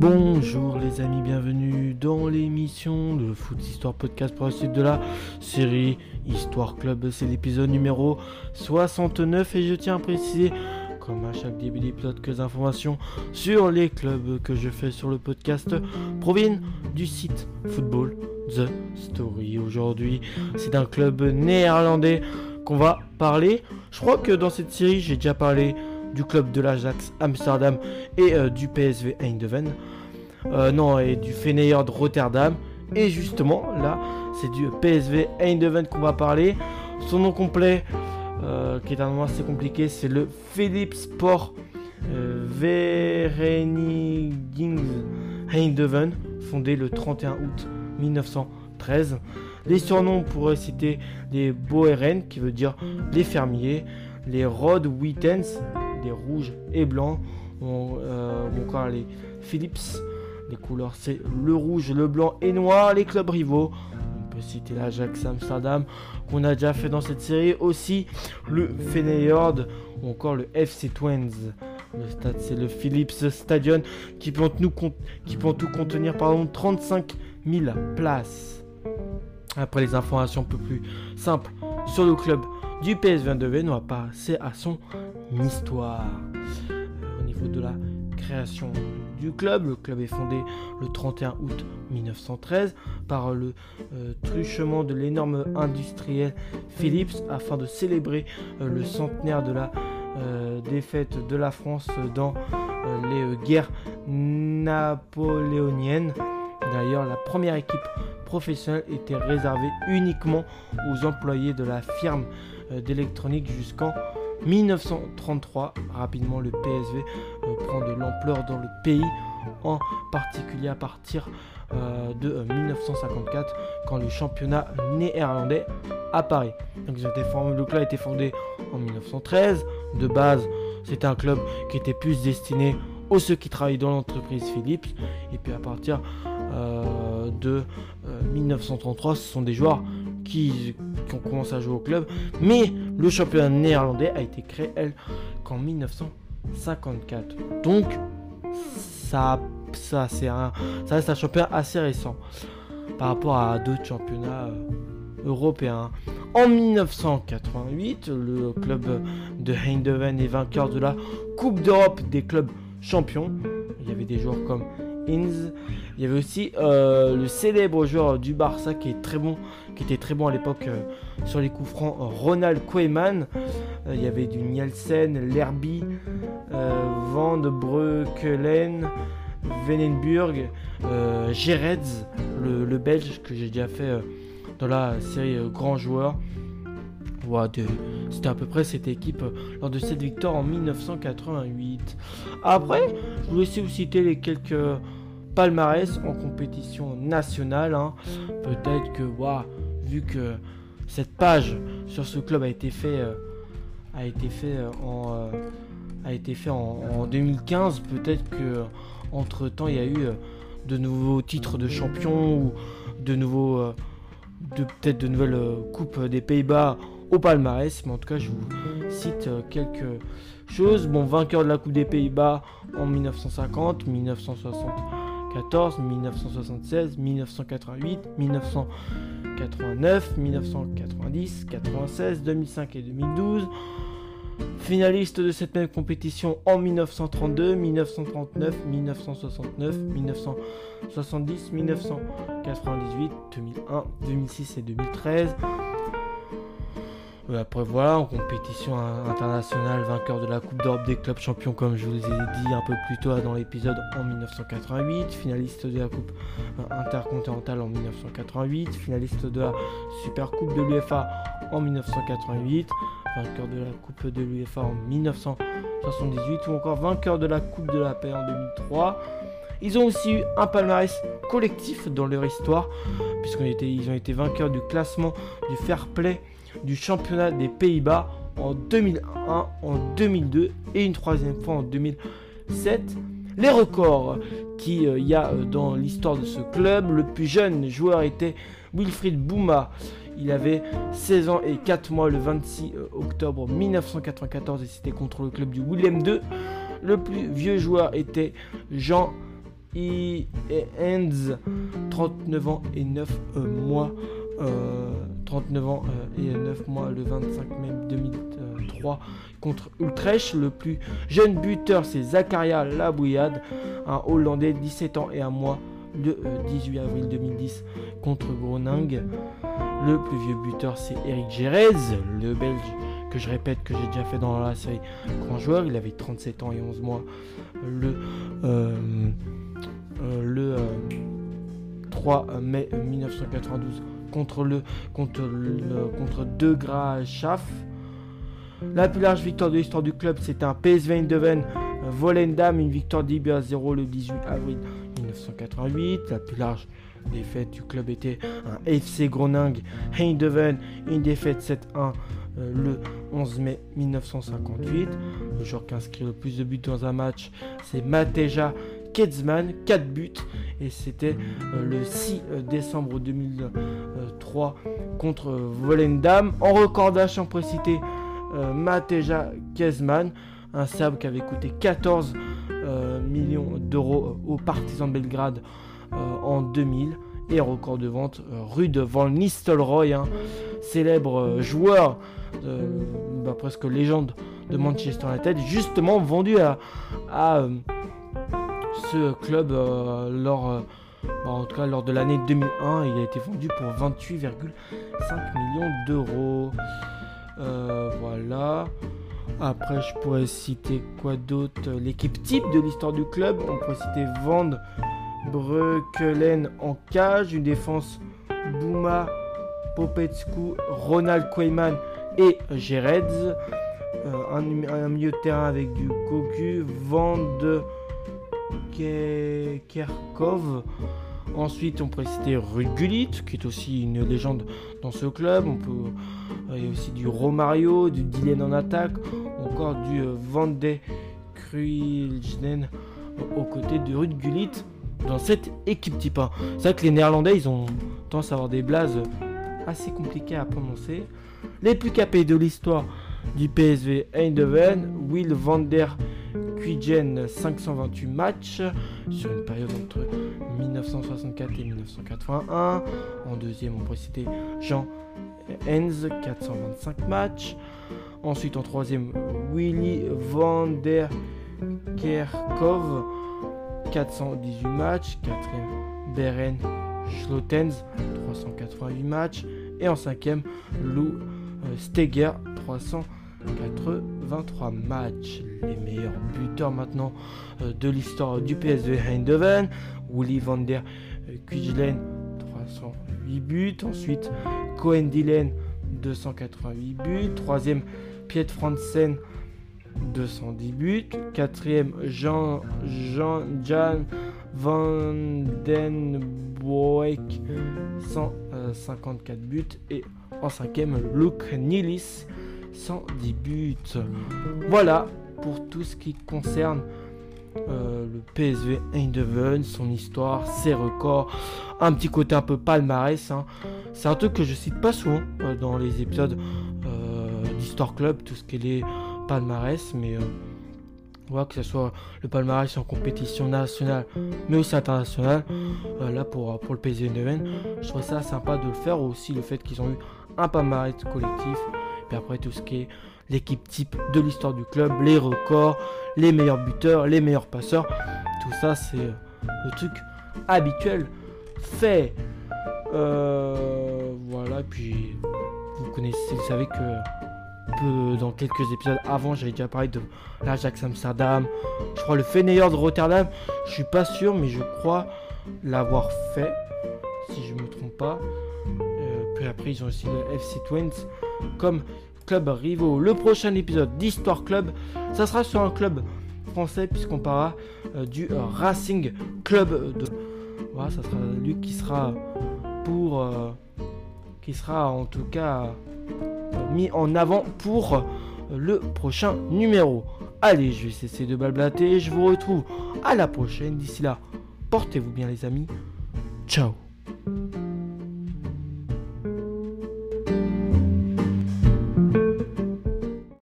Bonjour les amis, bienvenue dans l'émission de Foot Histoire Podcast pour la suite de la série Histoire Club. C'est l'épisode numéro 69 et je tiens à préciser, comme à chaque début d'épisode, que les informations sur les clubs que je fais sur le podcast proviennent du site Football The Story. Aujourd'hui, c'est un club néerlandais qu'on va parler. Je crois que dans cette série, j'ai déjà parlé du club de l'Ajax Amsterdam et euh, du PSV Eindhoven. Euh, non, et du Feyenoord Rotterdam. Et justement, là, c'est du PSV Eindhoven qu'on va parler. Son nom complet, euh, qui est un nom assez compliqué, c'est le Philips Sport Vereniging Eindhoven, fondé le 31 août 1913. Les surnoms pourraient citer les Boeren, qui veut dire les fermiers, les Rod Wittens, des rouges et blancs, ou, euh, encore les Philips. Les couleurs c'est le rouge, le blanc et noir. Les clubs rivaux, on peut citer l'Ajax Amsterdam qu'on a déjà fait dans cette série. Aussi le Feyenoord ou encore le FC Twins. Le stade c'est le Philips Stadion qui peut, peut tout contenir pardon, 35 000 places. Après les informations un peu plus simples sur le club du PSV Eindhoven, on va passer à son histoire. Euh, au niveau de la création du club, le club est fondé le 31 août 1913 par le euh, truchement de l'énorme industriel Philips afin de célébrer euh, le centenaire de la défaite de la France dans les guerres napoléoniennes. D'ailleurs, la première équipe professionnelle était réservée uniquement aux employés de la firme d'électronique jusqu'en 1933, rapidement le PSV euh, prend de l'ampleur dans le pays, en particulier à partir euh, de 1954 euh, quand le championnat néerlandais apparaît. Donc, le club a été fondé en 1913. De base, c'était un club qui était plus destiné aux ceux qui travaillaient dans l'entreprise Philips. Et puis à partir de 1933, ce sont des joueurs qui, ont commencé à jouer au club. Mais le championnat néerlandais a été créé, elle, qu'en 1954. Donc, ça, ça, c'est un, ça reste un championnat assez récent par rapport à d'autres championnats euh, européens. En 1988, le club de Eindhoven est vainqueur de la Coupe d'Europe des clubs champions. Il y avait des joueurs comme Il y avait aussi euh, le célèbre joueur du Barça qui est très bon, qui était très bon à l'époque euh, sur les coups francs, Ronald Koeman. Euh, il y avait du Nielsen, Lerby, Van de Breukelen, Venenburg, Geredz, le, le, Belge que j'ai déjà fait dans la série Grand Joueur. C'était à peu près cette équipe lors de cette victoire en 1988. Après, je voulais aussi vous citer les quelques palmarès en compétition nationale. Hein. Peut-être que, vu que cette page sur ce club a été fait, euh, a été fait euh, en, euh, a été fait en, 2015, peut-être que entre temps il y a eu de nouveaux titres de champion ou de nouveaux, de peut-être de nouvelles coupes des Pays-Bas au palmarès. Mais en tout cas, je vous cite quelques choses. Bon, vainqueur de la Coupe des Pays-Bas en 1950, 1960. 14, 1976, 1988, 1989, 1990, 96, 2005 et 2012. Finaliste de cette même compétition en 1932, 1939, 1969, 1970, 1998, 2001, 2006 et 2013. Euh, après voilà, en compétition internationale, vainqueur de la Coupe d'Europe des clubs champions comme je vous ai dit un peu plus tôt dans l'épisode en 1988, finaliste de la Coupe euh, intercontinentale en 1988, finaliste de la Super Coupe de l'UEFA en 1988, vainqueur de la Coupe de l'UEFA en 1978 ou encore vainqueur de la Coupe de la paix en 2003. Ils ont aussi eu un palmarès collectif dans leur histoire, puisqu'ils ont été vainqueurs du classement du fair play du championnat des Pays-Bas en 2001, en 2002 et une troisième fois en 2007. Les records qu'il euh, y a euh, dans l'histoire de ce club, le plus jeune joueur était Wilfried Bouma. Il avait 16 ans et 4 mois le 26 euh, octobre 1994 et c'était contre le club du Willem II. Le plus vieux joueur était Jean Enz, 39 ans et 9 mois. 39 ans et 9 mois le 25 mai 2003 contre Utrecht. Le plus jeune buteur, c'est Zakaria Labouillade, un Hollandais, 17 ans et un mois, le 18 euh, avril 2010 contre Groningue. Le plus vieux buteur, c'est Eric Gérez, le Belge que je répète que j'ai déjà fait dans la série grand joueur. Il avait 37 ans et 11 mois le, euh, euh, le 3 mai 1992 contre le contre le contre De Graaf la plus large victoire de l'histoire du club, c'est un PSV Eindhoven Volendam, une victoire d'IB à 0 le 18 avril 1988. La plus large défaite du club était un FC Groningue Eindhoven, une défaite 7-1 euh, le 11 mai 1958. Le joueur qui inscrit le plus de buts dans un match, c'est Mateja Ketzman, 4 buts. Et c'était euh, le 6 euh, décembre 2003 contre Volendam. En record d'achat, on pourrait citer euh, Mateja Kezman, un Serbe qui avait coûté 14 euh, millions d'euros aux partisans de Belgrade en 2000 et record de vente Rude Van Nistelrooy, célèbre joueur, bah, presque légende de Manchester United, justement vendu à, ce club lors, bah, en tout cas lors de l'année 2001. Il a été vendu pour 28,5 millions d'euros. Euh, voilà. Après, je pourrais citer quoi d'autre? L'équipe type de l'histoire du club. On pourrait citer Vande, Breukelen en cage. Une défense Bouma, Popetsku, Ronald Koeman et Geredz. Euh, un, milieu de terrain avec du Cocu, Vande, Kerkov. Ensuite, on pourrait citer Rugulit, qui est aussi une légende dans ce club. On peut, euh, il y a aussi du Romario, du Dylan en attaque, encore du euh, Van de Kruijnen aux côtés de Rugulit dans cette équipe type 1. C'est vrai que les Néerlandais, ils ont tendance à avoir des blazes assez compliquées à prononcer. Les plus capés de l'histoire du PSV Eindhoven, Will van der Kuygen 528 matchs sur une période entre 1964 et 1981. En deuxième, on pourrait citer Jean Enz 425 matchs. Ensuite, en troisième, Willy van der Kerkov 418 matchs. Quatrième, Beren Schlotens 388 matchs. Et en cinquième, Lou euh, Steger 300 83 matchs. Les meilleurs buteurs maintenant euh, de l'histoire du PSV Eindhoven. Willy van der Kujlen, 308 buts. Ensuite, Cohen Dylan, 288 buts. Troisième, Piet Fransen, 210 buts. Quatrième, Jean, Jean Jan Van Den Boek, 154 buts. Et en cinquième, Luke Nilis, 110 buts. Voilà pour tout ce qui concerne euh, le PSV Eindhoven, son histoire, ses records, un petit côté un peu palmarès. Hein. C'est un truc que je cite pas souvent euh, dans les épisodes euh, d'Histoire Club, tout ce qui est palmarès, mais voilà, que ce soit le palmarès en compétition nationale, mais aussi internationale. là, pour, pour le PSV Eindhoven, je trouve ça sympa de le faire. Aussi, le fait qu'ils ont eu un palmarès collectif puis après, tout ce qui est l'équipe type de l'histoire du club, les records, les meilleurs buteurs, les meilleurs passeurs. Tout ça, c'est euh, le truc habituel fait. Euh, voilà, puis vous connaissez, vous savez que dans quelques épisodes avant, j'avais déjà parlé de l'Ajax Amsterdam. Je crois le Feyenoord de Rotterdam. Je suis pas sûr, mais je crois l'avoir fait, si je me trompe pas. Euh, puis après, ils ont aussi le FC Twins comme club rivaux. Le prochain épisode d'Histoire Club, ça sera sur un club français puisqu'on parlera euh, du euh, Racing Club de. Voilà, ça sera lui qui sera pour. Euh, qui sera en tout cas mis en avant pour le prochain numéro. Allez, je vais cesser de blablater. Je vous retrouve à la prochaine. D'ici là, portez-vous bien, les amis. Ciao